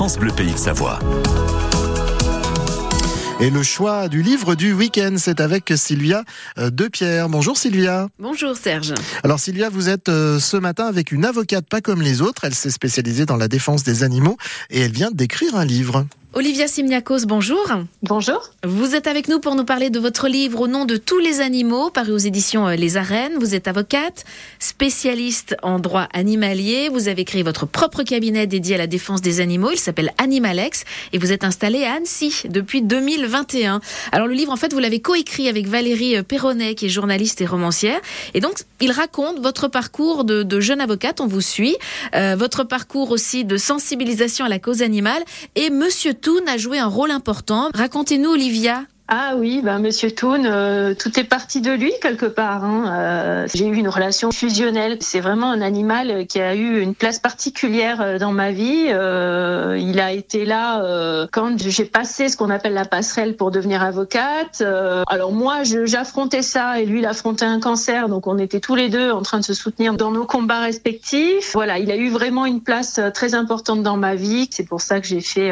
France Bleu Pays de Savoie. Et le choix du livre du week-end, c'est avec Sylvia euh, Depierre. Bonjour Sylvia. Bonjour Serge. Alors Sylvia, vous êtes euh, ce matin avec une avocate pas comme les autres. Elle s'est spécialisée dans la défense des animaux et elle vient d'écrire un livre. Olivia Simniakos, bonjour. Bonjour. Vous êtes avec nous pour nous parler de votre livre Au nom de tous les animaux, paru aux éditions euh, Les Arènes. Vous êtes avocate, spécialiste en droit animalier. Vous avez créé votre propre cabinet dédié à la défense des animaux. Il s'appelle Animalex et vous êtes installé à Annecy depuis 2021. Alors le livre, en fait, vous l'avez coécrit avec Valérie euh, Perronnet, qui est journaliste et romancière. Et donc, il raconte votre parcours de, de jeune avocate. On vous suit. Euh, votre parcours aussi de sensibilisation à la cause animale. Et Monsieur Toon a joué un rôle important. Racontez-nous, Olivia. Ah oui, ben Monsieur Toon, euh, tout est parti de lui quelque part. Hein. Euh, j'ai eu une relation fusionnelle. C'est vraiment un animal qui a eu une place particulière euh, dans ma vie. Euh, il a été là euh, quand j'ai passé ce qu'on appelle la passerelle pour devenir avocate. alors moi, j'affrontais ça et lui, il affrontait un cancer. Donc on était tous les deux en train de se soutenir dans nos combats respectifs. Voilà, il a eu vraiment une place très importante dans ma vie. C'est pour ça que j'ai fait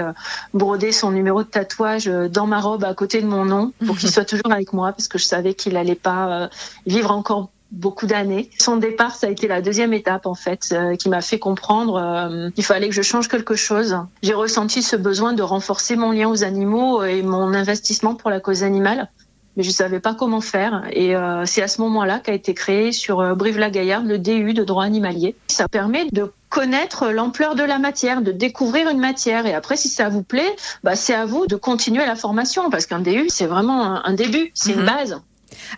broder son numéro de tatouage dans ma robe à côté de mon nom pour qu'il soit toujours avec moi parce que je savais qu'il allait pas euh, vivre encore beaucoup d'années. Son départ, ça a été la deuxième étape en fait, euh, qui m'a fait comprendre euh, qu'il fallait que je change quelque chose. J'ai ressenti ce besoin de renforcer mon lien aux animaux et mon investissement pour la cause animale, mais je savais pas comment faire. Et euh, c'est à ce moment-là qu'a été créé sur euh, Brive-la-Gaillarde le DU de droit animalier. Ça permet de connaître l'ampleur de la matière, de découvrir une matière. Et après, si ça vous plaît, bah, c'est à vous de continuer la formation parce qu'un DU, c'est vraiment un, un début, c'est une Mhm. base.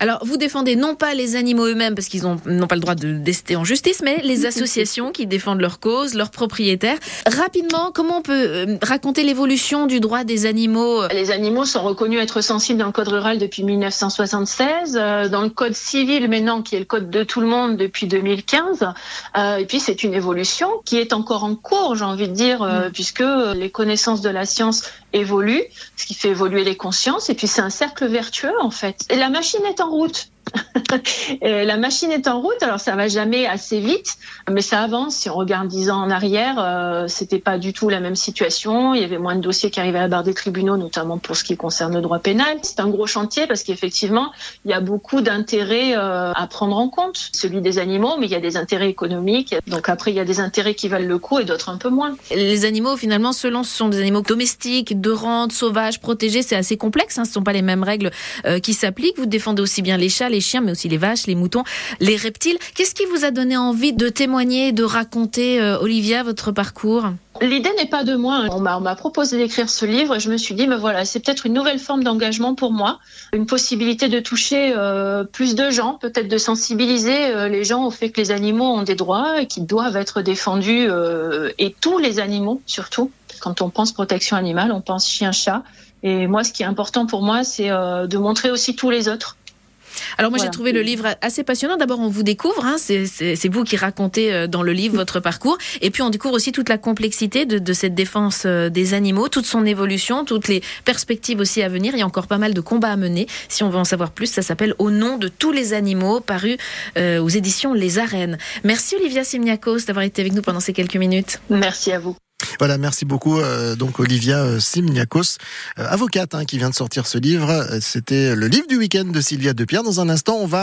Alors, vous défendez non pas les animaux eux-mêmes parce qu'ils ont- n'ont pas le droit de d'ester en justice, mais les associations qui défendent leur cause, leurs propriétaires. Rapidement, comment on peut euh, raconter l'évolution du droit des animaux Les animaux sont reconnus être sensibles dans le code rural depuis 1976, euh, dans le code civil maintenant, qui est le code de tout le monde depuis 2015. Euh, et puis c'est une évolution qui est encore en cours, j'ai envie de dire, euh, puisque les connaissances de la science évoluent, ce qui fait évoluer les consciences. Et puis c'est un cercle vertueux en fait. Et la machine est en route. Et la machine est en route, alors ça va jamais assez vite, mais ça avance. Si on regarde dix ans en arrière, euh, c'était pas du tout la même situation. Il y avait moins de dossiers qui arrivaient à la barre des tribunaux, notamment pour ce qui concerne le droit pénal. C'est un gros chantier parce qu'effectivement, il y a beaucoup d'intérêts euh, à prendre en compte, celui des animaux, mais il y a des intérêts économiques. Donc après, il y a des intérêts qui valent le coup et d'autres un peu moins. Les animaux, finalement, selon ce sont des animaux domestiques, de rente, sauvages, protégés, c'est assez complexe. Hein, ce ne sont pas les mêmes règles euh, qui s'appliquent. Vous défendez aussi bien les chats, les chiens, mais aussi les vaches, les moutons, les reptiles. Qu'est-ce qui vous a donné envie de témoigner, de raconter, euh, Olivia, votre parcours? L'idée n'est pas de moi. On m'a on m'a proposé d'écrire ce livre et je me suis dit, mais voilà, c'est peut-être une nouvelle forme d'engagement pour moi, une possibilité de toucher euh, plus de gens, peut-être de sensibiliser euh, les gens au fait que les animaux ont des droits et qu'ils doivent être défendus, et tous les animaux surtout. Quand on pense protection animale, on pense chien-chat. Et moi, ce qui est important pour moi, c'est de montrer aussi tous les autres. Alors moi j'ai trouvé le livre assez passionnant. D'abord on vous découvre, hein, c'est vous qui racontez euh, dans le livre votre parcours, et puis on découvre aussi toute la complexité de, de cette défense euh, des animaux, toute son évolution, toutes les perspectives aussi à venir. Il y a encore pas mal de combats à mener. Si on veut en savoir plus, ça s'appelle Au nom de tous les animaux, paru euh, aux éditions Les Arènes. Merci Olivia Simniakos d'avoir été avec nous pendant ces quelques minutes. Merci à vous. Voilà, merci beaucoup. euh, donc Olivia euh, Simniakos, euh, avocate, hein, qui vient de sortir ce livre. C'était le livre du week-end de Sylvia Depierre. Dans un instant, on va